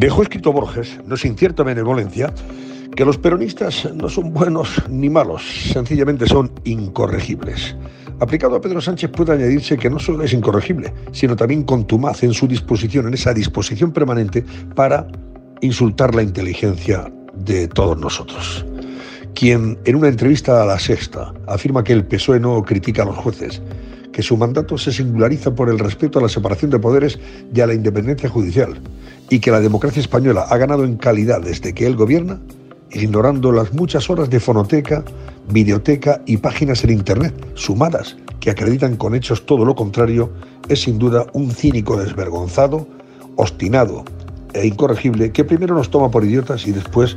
Dejó escrito Borges, no sin cierta benevolencia, que los peronistas no son buenos ni malos, sencillamente son incorregibles. Aplicado a Pedro Sánchez puede añadirse que no solo es incorregible, sino también contumaz en su disposición, en esa disposición permanente para insultar la inteligencia de todos nosotros. Quien en una entrevista a La Sexta afirma que el PSOE no critica a los jueces, que su mandato se singulariza por el respeto a la separación de poderes y a la independencia judicial, y que la democracia española ha ganado en calidad desde que él gobierna, ignorando las muchas horas de fonoteca, videoteca y páginas en Internet sumadas que acreditan con hechos todo lo contrario, es sin duda un cínico desvergonzado, obstinado e incorregible que primero nos toma por idiotas y después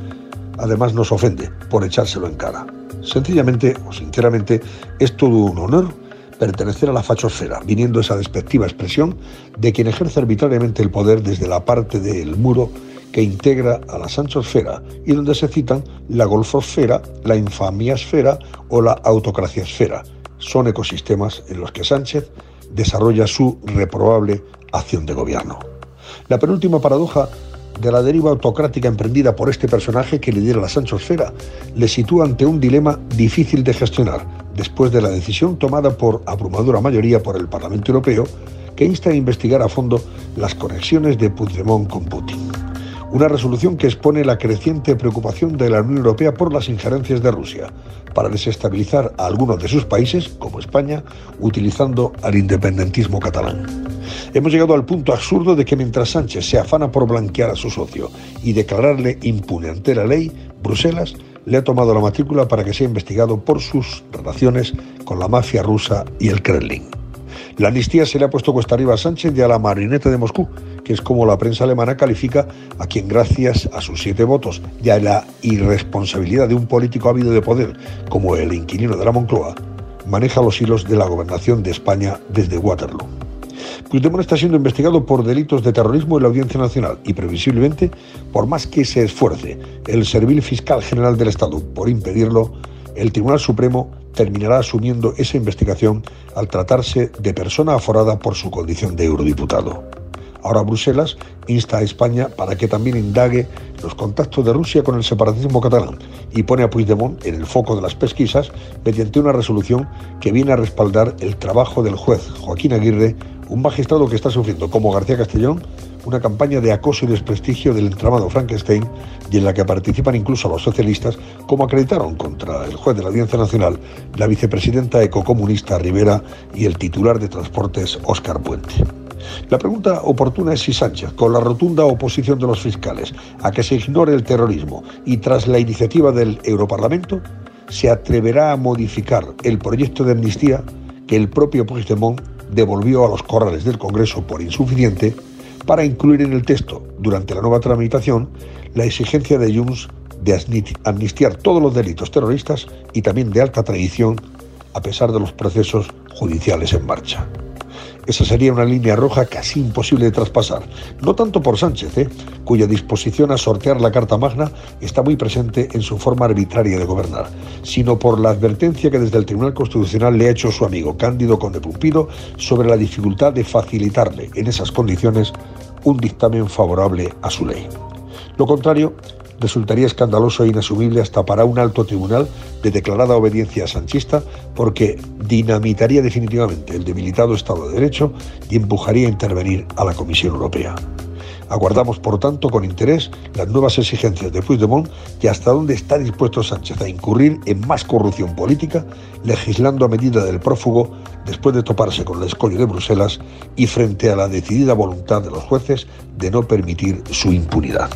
además nos ofende por echárselo en cara. Sencillamente o sinceramente es todo un honor pertenecer a la fachosfera, viniendo esa despectiva expresión de quien ejerce arbitrariamente el poder desde la parte del muro que integra a la sanchosfera y donde se citan la golfosfera, la infamiasfera o la autocraciasfera. Son ecosistemas en los que Sánchez desarrolla su reprobable acción de gobierno. La penúltima paradoja de la deriva autocrática emprendida por este personaje que lidera la Sanchosfera le sitúa ante un dilema difícil de gestionar después de la decisión tomada por abrumadora mayoría por el Parlamento Europeo que insta a investigar a fondo las conexiones de Puigdemont con Putin. Una resolución que expone la creciente preocupación de la Unión Europea por las injerencias de Rusia para desestabilizar a algunos de sus países, como España, utilizando al independentismo catalán. Hemos llegado al punto absurdo de que mientras Sánchez se afana por blanquear a su socio y declararle impune ante la ley, Bruselas le ha tomado la matrícula para que sea investigado por sus relaciones con la mafia rusa y el Kremlin. La amnistía se le ha puesto cuesta arriba a Sánchez y a la marioneta de Moscú, que es como la prensa alemana califica a quien gracias a sus siete votos y a la irresponsabilidad de un político ávido de poder como el inquilino de la Moncloa, maneja los hilos de la gobernación de España desde Waterloo. Puigdemont está siendo investigado por delitos de terrorismo en la Audiencia Nacional y previsiblemente, por más que se esfuerce el servil fiscal general del Estado por impedirlo, el Tribunal Supremo terminará asumiendo esa investigación al tratarse de persona aforada por su condición de eurodiputado. Ahora Bruselas insta a España para que también indague los contactos de Rusia con el separatismo catalán y pone a Puigdemont en el foco de las pesquisas mediante una resolución que viene a respaldar el trabajo del juez Joaquín Aguirre un magistrado que está sufriendo, como García Castellón, una campaña de acoso y desprestigio del entramado Frankenstein y en la que participan incluso los socialistas, como acreditaron contra el juez de la Audiencia Nacional, la vicepresidenta ecocomunista Rivera y el titular de Transportes Óscar Puente. La pregunta oportuna es si Sánchez, con la rotunda oposición de los fiscales a que se ignore el terrorismo y tras la iniciativa del Europarlamento, se atreverá a modificar el proyecto de amnistía que el propio Puigdemont devolvió a los corrales del Congreso por insuficiente para incluir en el texto, durante la nueva tramitación, la exigencia de Junts de amnistiar todos los delitos terroristas y también de alta traición, a pesar de los procesos judiciales en marcha. Esa sería una línea roja casi imposible de traspasar, no tanto por Sánchez, ¿eh? cuya disposición a sortear la Carta Magna está muy presente en su forma arbitraria de gobernar, sino por la advertencia que desde el Tribunal Constitucional le ha hecho su amigo Cándido Conde Pumpido sobre la dificultad de facilitarle en esas condiciones un dictamen favorable a su ley. Lo contrario resultaría escandaloso e inasumible hasta para un alto tribunal de declarada obediencia sanchista porque dinamitaría definitivamente el debilitado Estado de Derecho y empujaría a intervenir a la Comisión Europea. Aguardamos, por tanto, con interés las nuevas exigencias de Puigdemont y hasta dónde está dispuesto Sánchez a incurrir en más corrupción política, legislando a medida del prófugo después de toparse con el escollo de Bruselas y frente a la decidida voluntad de los jueces de no permitir su impunidad.